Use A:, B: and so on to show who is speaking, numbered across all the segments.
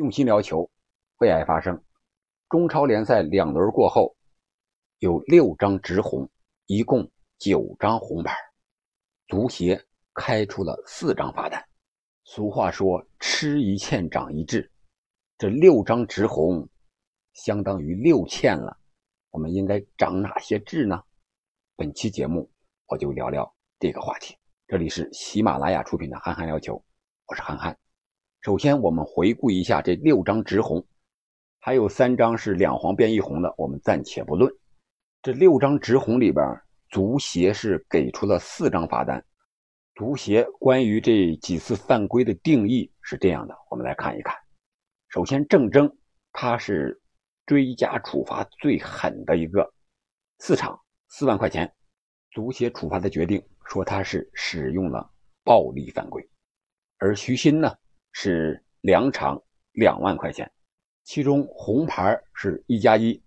A: 用心聊球，为爱发声。中超联赛两轮过后，有六张直红，一共九张红牌，足协开出了四张罚单。俗话说“吃一堑长一智”，这六张直红相当于六堑了。我们应该长哪些智呢？本期节目我就聊聊这个话题。这里是喜马拉雅出品的《憨憨聊球》，我是憨憨。首先，我们回顾一下这六张直红，还有三张是两黄变一红的，我们暂且不论。这六张直红里边，足协是给出了四张罚单。足协关于这几次犯规的定义是这样的，我们来看一看。首先，郑铮他是追加处罚最狠的一个，四场四万块钱。足协处罚的决定说他是使用了暴力犯规，而徐新呢？是两场两万块钱，其中红牌是一加一，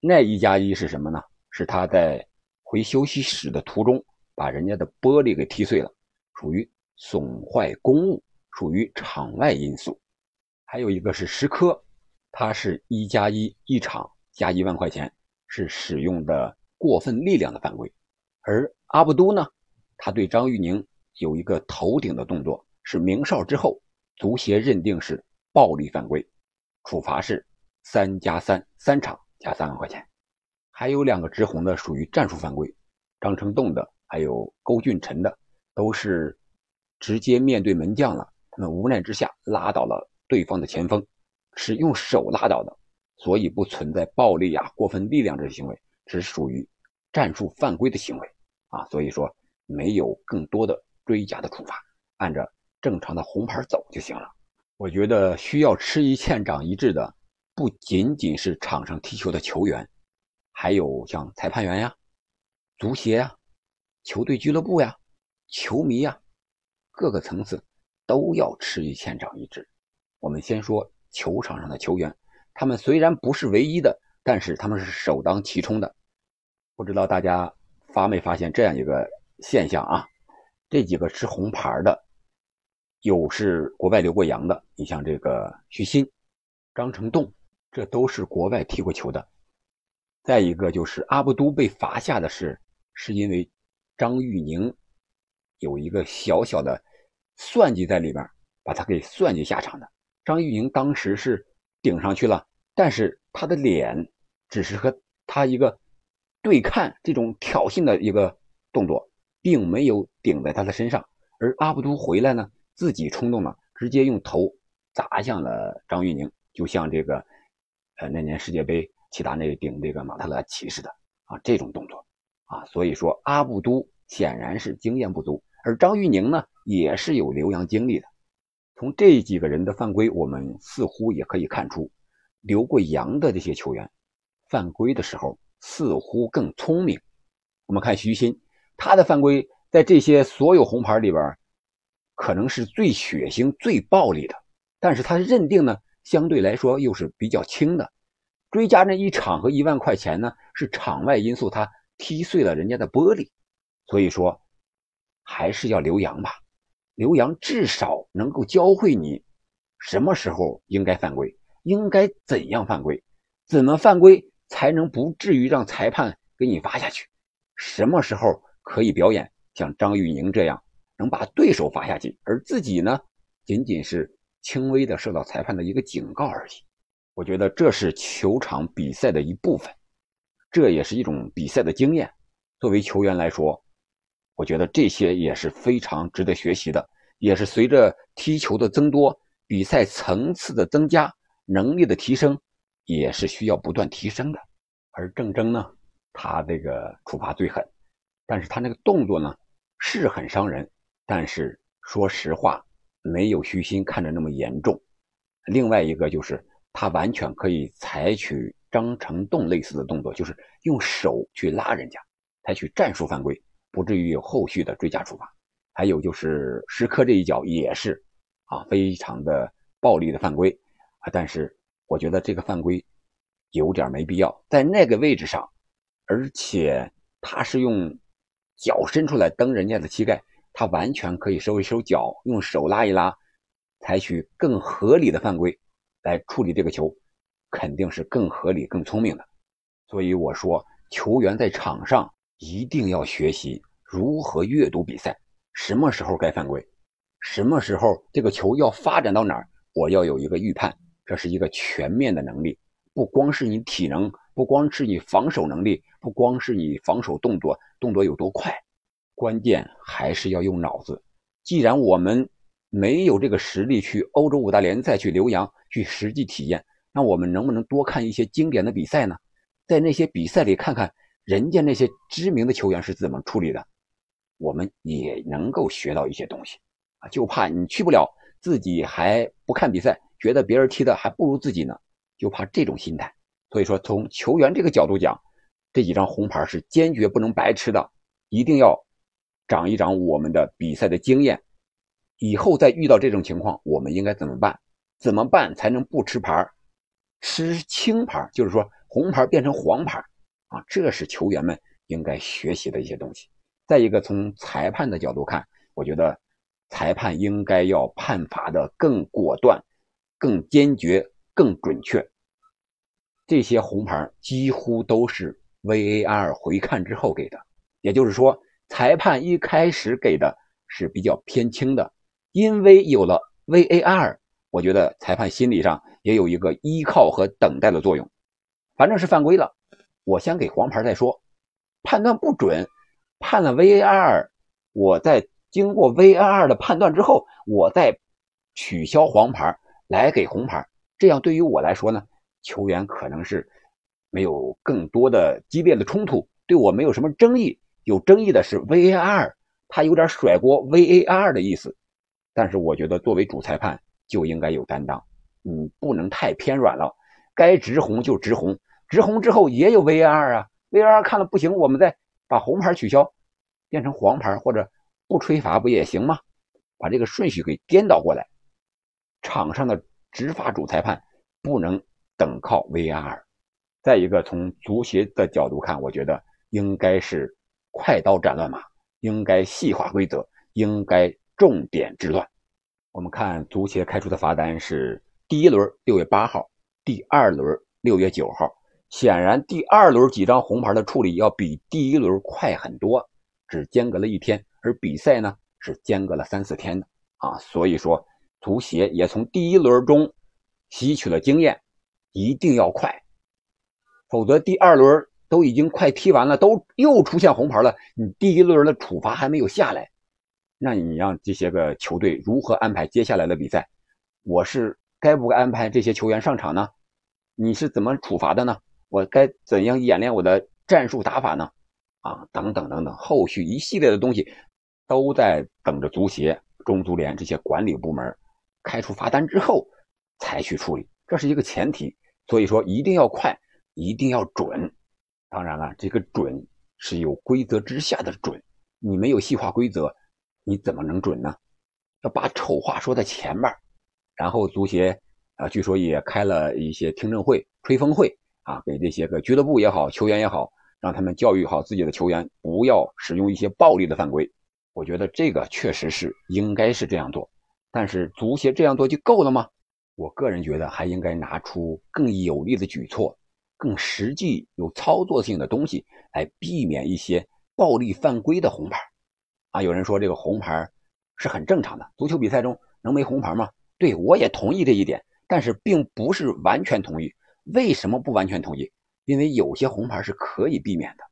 A: 那一加一是什么呢？是他在回休息室的途中把人家的玻璃给踢碎了，属于损坏公物，属于场外因素。还有一个是石科，他是一加一一场加一万块钱，是使用的过分力量的犯规。而阿布都呢，他对张玉宁有一个头顶的动作，是鸣哨之后。足协认定是暴力犯规，处罚是三加三，三场加三万块钱。还有两个直红的属于战术犯规，张成栋的还有高俊辰的都是直接面对门将了，他们无奈之下拉倒了对方的前锋，是用手拉倒的，所以不存在暴力啊、过分力量这些行为，只属于战术犯规的行为啊，所以说没有更多的追加的处罚，按照。正常的红牌走就行了。我觉得需要吃一堑长一智的，不仅仅是场上踢球的球员，还有像裁判员呀、足协呀、球队俱乐部呀、球迷呀，各个层次都要吃一堑长一智。我们先说球场上的球员，他们虽然不是唯一的，但是他们是首当其冲的。不知道大家发没发现这样一个现象啊？这几个吃红牌的。有是国外留过洋的，你像这个徐新、张成栋，这都是国外踢过球的。再一个就是阿布都被罚下的是，是因为张玉宁有一个小小的算计在里边，把他给算计下场的。张玉宁当时是顶上去了，但是他的脸只是和他一个对看这种挑衅的一个动作，并没有顶在他的身上。而阿布都回来呢？自己冲动了，直接用头砸向了张玉宁，就像这个，呃，那年世界杯齐达内顶这个马特拉齐似的啊，这种动作啊，所以说阿布都显然是经验不足，而张玉宁呢也是有留洋经历的。从这几个人的犯规，我们似乎也可以看出，留过洋的这些球员犯规的时候似乎更聪明。我们看徐新，他的犯规在这些所有红牌里边。可能是最血腥、最暴力的，但是他认定呢，相对来说又是比较轻的。追加那一场和一万块钱呢，是场外因素，他踢碎了人家的玻璃，所以说还是要留洋吧。留洋至少能够教会你什么时候应该犯规，应该怎样犯规，怎么犯规才能不至于让裁判给你罚下去，什么时候可以表演像张玉宁这样。能把对手罚下去，而自己呢，仅仅是轻微的受到裁判的一个警告而已。我觉得这是球场比赛的一部分，这也是一种比赛的经验。作为球员来说，我觉得这些也是非常值得学习的，也是随着踢球的增多、比赛层次的增加、能力的提升，也是需要不断提升的。而郑铮呢，他这个处罚最狠，但是他那个动作呢，是很伤人。但是说实话，没有虚心看着那么严重。另外一个就是他完全可以采取张成栋类似的动作，就是用手去拉人家，采取战术犯规，不至于有后续的追加处罚。还有就是石科这一脚也是啊，非常的暴力的犯规啊。但是我觉得这个犯规有点没必要，在那个位置上，而且他是用脚伸出来蹬人家的膝盖。他完全可以收一收脚，用手拉一拉，采取更合理的犯规，来处理这个球，肯定是更合理、更聪明的。所以我说，球员在场上一定要学习如何阅读比赛，什么时候该犯规，什么时候这个球要发展到哪儿，我要有一个预判。这是一个全面的能力，不光是你体能，不光是你防守能力，不光是你防守动作动作有多快，关键还是要用脑子。既然我们没有这个实力去欧洲五大联赛去留洋去实际体验，那我们能不能多看一些经典的比赛呢？在那些比赛里看看人家那些知名的球员是怎么处理的，我们也能够学到一些东西啊！就怕你去不了，自己还不看比赛，觉得别人踢的还不如自己呢，就怕这种心态。所以说，从球员这个角度讲，这几张红牌是坚决不能白吃的，一定要长一长我们的比赛的经验。以后再遇到这种情况，我们应该怎么办？怎么办才能不吃牌吃青牌，就是说红牌变成黄牌啊！这是球员们应该学习的一些东西。再一个，从裁判的角度看，我觉得裁判应该要判罚的更果断、更坚决、更准确。这些红牌几乎都是 VAR 回看之后给的，也就是说，裁判一开始给的是比较偏轻的。因为有了 VAR，我觉得裁判心理上也有一个依靠和等待的作用。反正是犯规了，我先给黄牌再说。判断不准，判了 VAR，我在经过 VAR 的判断之后，我再取消黄牌来给红牌。这样对于我来说呢，球员可能是没有更多的激烈的冲突，对我没有什么争议。有争议的是 VAR，他有点甩锅 VAR 的意思。但是我觉得，作为主裁判就应该有担当，你不能太偏软了，该直红就直红，直红之后也有 VAR 啊，VAR 看了不行，我们再把红牌取消，变成黄牌或者不吹罚不也行吗？把这个顺序给颠倒过来，场上的执法主裁判不能等靠 VAR。再一个，从足协的角度看，我觉得应该是快刀斩乱麻，应该细化规则，应该。重点治乱，我们看足协开出的罚单是第一轮六月八号，第二轮六月九号。显然，第二轮几张红牌的处理要比第一轮快很多，只间隔了一天，而比赛呢是间隔了三四天的啊。所以说，足协也从第一轮中吸取了经验，一定要快，否则第二轮都已经快踢完了，都又出现红牌了，你第一轮的处罚还没有下来。那你让这些个球队如何安排接下来的比赛？我是该不该安排这些球员上场呢？你是怎么处罚的呢？我该怎样演练我的战术打法呢？啊，等等等等，后续一系列的东西都在等着足协、中足联这些管理部门开出罚单之后才去处理，这是一个前提。所以说一定要快，一定要准。当然了，这个准是有规则之下的准，你没有细化规则。你怎么能准呢？要把丑话说在前面，然后足协啊，据说也开了一些听证会、吹风会啊，给这些个俱乐部也好、球员也好，让他们教育好自己的球员，不要使用一些暴力的犯规。我觉得这个确实是应该是这样做，但是足协这样做就够了吗？我个人觉得还应该拿出更有力的举措，更实际有操作性的东西来避免一些暴力犯规的红牌。啊，有人说这个红牌是很正常的，足球比赛中能没红牌吗？对我也同意这一点，但是并不是完全同意。为什么不完全同意？因为有些红牌是可以避免的，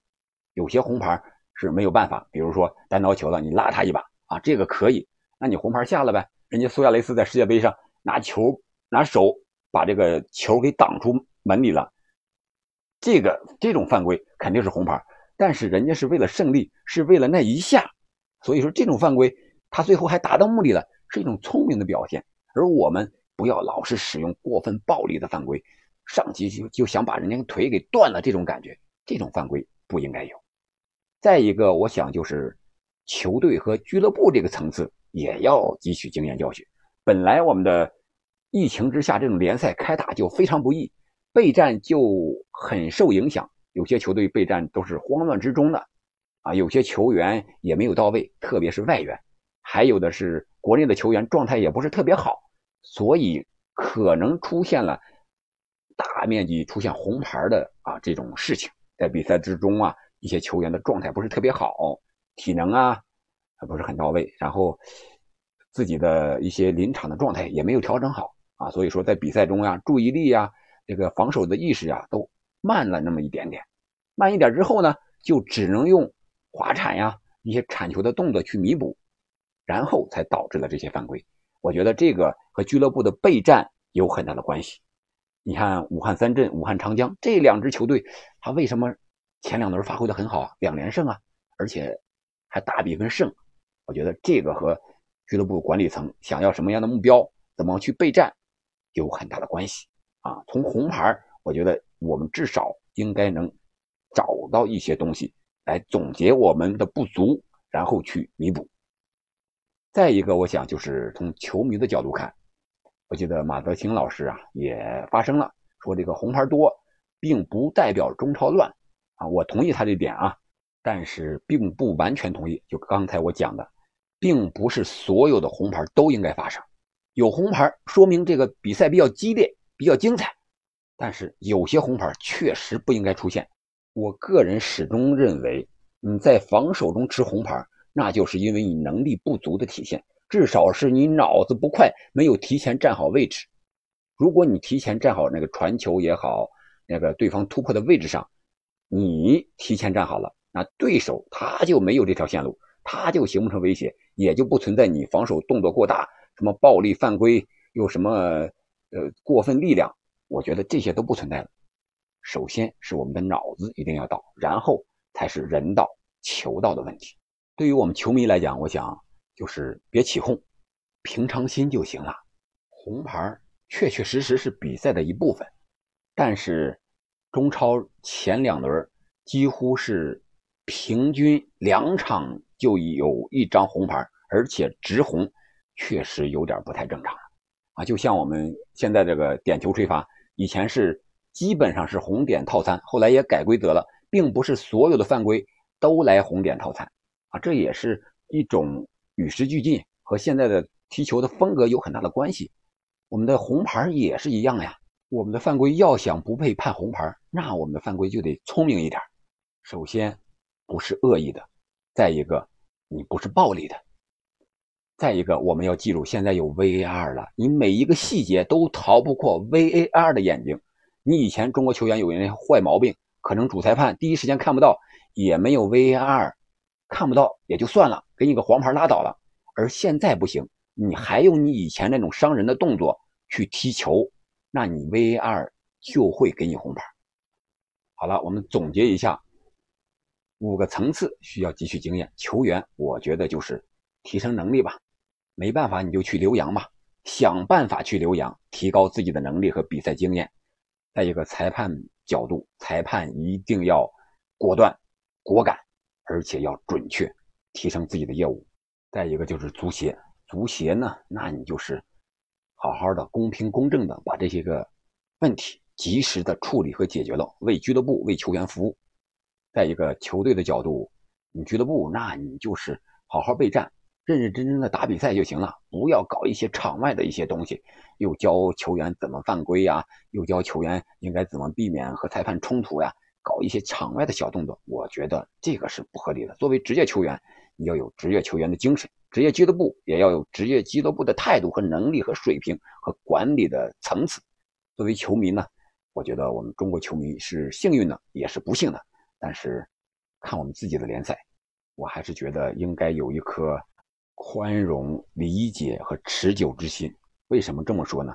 A: 有些红牌是没有办法。比如说单刀球了，你拉他一把啊，这个可以，那你红牌下了呗。人家苏亚雷斯在世界杯上拿球拿手把这个球给挡出门里了，这个这种犯规肯定是红牌，但是人家是为了胜利，是为了那一下。所以说这种犯规，他最后还达到目的了，是一种聪明的表现。而我们不要老是使用过分暴力的犯规，上级就就想把人家腿给断了，这种感觉，这种犯规不应该有。再一个，我想就是球队和俱乐部这个层次也要汲取经验教训。本来我们的疫情之下，这种联赛开打就非常不易，备战就很受影响，有些球队备战都是慌乱之中的。啊，有些球员也没有到位，特别是外援，还有的是国内的球员状态也不是特别好，所以可能出现了大面积出现红牌的啊这种事情，在比赛之中啊，一些球员的状态不是特别好，体能啊不是很到位，然后自己的一些临场的状态也没有调整好啊，所以说在比赛中呀，注意力呀，这个防守的意识呀都慢了那么一点点，慢一点之后呢，就只能用滑铲呀一些铲球的动作去弥补，然后才导致了这些犯规。我觉得这个和俱乐部的备战有很大的关系。你看武汉三镇、武汉长江这两支球队，他为什么前两轮发挥的很好？两连胜啊，而且还大比分胜。我觉得这个和俱乐部管理层想要什么样的目标，怎么去备战，有很大的关系啊。从红牌，我觉得我们至少应该能找到一些东西来总结我们的不足，然后去弥补。再一个，我想就是从球迷的角度看，我记得马德兴老师啊也发声了，说这个红牌多，并不代表中超乱啊。我同意他这点啊，但是并不完全同意。就刚才我讲的，并不是所有的红牌都应该发生。有红牌说明这个比赛比较激烈、比较精彩，但是有些红牌确实不应该出现。我个人始终认为，你在防守中吃红牌。那就是因为你能力不足的体现，至少是你脑子不快，没有提前站好位置。如果你提前站好那个传球也好，那个对方突破的位置上，你提前站好了，那对手他就没有这条线路，他就形不成威胁，也就不存在你防守动作过大，什么暴力犯规，又什么呃过分力量，我觉得这些都不存在了。首先是我们的脑子一定要到，然后才是人道球道的问题。对于我们球迷来讲，我想就是别起哄，平常心就行了。红牌确确实实是比赛的一部分，但是中超前两轮几乎是平均两场就有一张红牌，而且直红，确实有点不太正常啊！就像我们现在这个点球吹罚，以前是基本上是红点套餐，后来也改规则了，并不是所有的犯规都来红点套餐。啊，这也是一种与时俱进，和现在的踢球的风格有很大的关系。我们的红牌也是一样呀。我们的犯规要想不被判红牌，那我们的犯规就得聪明一点。首先，不是恶意的；再一个，你不是暴力的；再一个，我们要记住，现在有 VAR 了，你每一个细节都逃不过 VAR 的眼睛。你以前中国球员有人坏毛病，可能主裁判第一时间看不到，也没有 VAR。看不到也就算了，给你个黄牌拉倒了。而现在不行，你还用你以前那种伤人的动作去踢球，那你 VAR 就会给你红牌。好了，我们总结一下，五个层次需要汲取经验。球员，我觉得就是提升能力吧，没办法你就去留洋吧，想办法去留洋，提高自己的能力和比赛经验。再一个，裁判角度，裁判一定要果断、果敢。而且要准确，提升自己的业务。再一个就是足协，足协呢，那你就是好好的、公平公正的把这些个问题及时的处理和解决了，为俱乐部、为球员服务。再一个球队的角度，你俱乐部那你就是好好备战，认认真真的打比赛就行了，不要搞一些场外的一些东西，又教球员怎么犯规呀，又教球员应该怎么避免和裁判冲突呀。搞一些场外的小动作，我觉得这个是不合理的。作为职业球员，你要有职业球员的精神，职业俱乐部也要有职业俱乐部的态度和能力和水平和管理的层次。作为球迷呢，我觉得我们中国球迷是幸运的，也是不幸的。但是看我们自己的联赛，我还是觉得应该有一颗宽容、理解和持久之心。为什么这么说呢？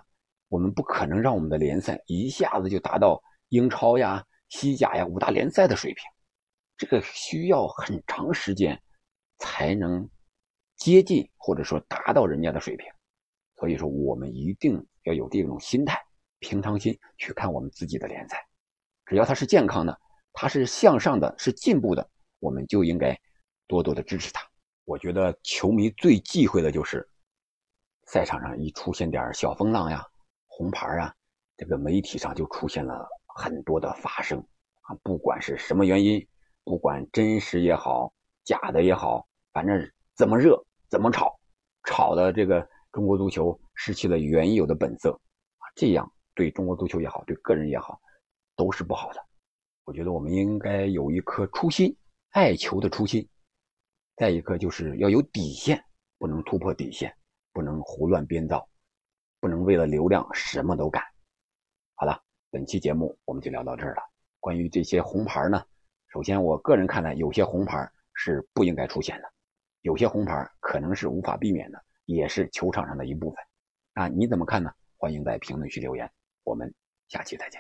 A: 我们不可能让我们的联赛一下子就达到英超呀。西甲呀，五大联赛的水平，这个需要很长时间才能接近或者说达到人家的水平，所以说我们一定要有这种心态，平常心去看我们自己的联赛。只要它是健康的，它是向上的，是进步的，我们就应该多多的支持它。我觉得球迷最忌讳的就是赛场上一出现点小风浪呀、红牌啊，这个媒体上就出现了。很多的发生啊，不管是什么原因，不管真实也好，假的也好，反正怎么热怎么炒，炒的这个中国足球失去了原有的本色啊这样对中国足球也好，对个人也好，都是不好的。我觉得我们应该有一颗初心，爱球的初心。再一个就是要有底线，不能突破底线，不能胡乱编造，不能为了流量什么都干。好了，本期节目我们就聊到这儿了。关于这些红牌呢，首先我个人看来，有些红牌是不应该出现的，有些红牌可能是无法避免的，也是球场上的一部分。那你怎么看呢？欢迎在评论区留言，我们下期再见。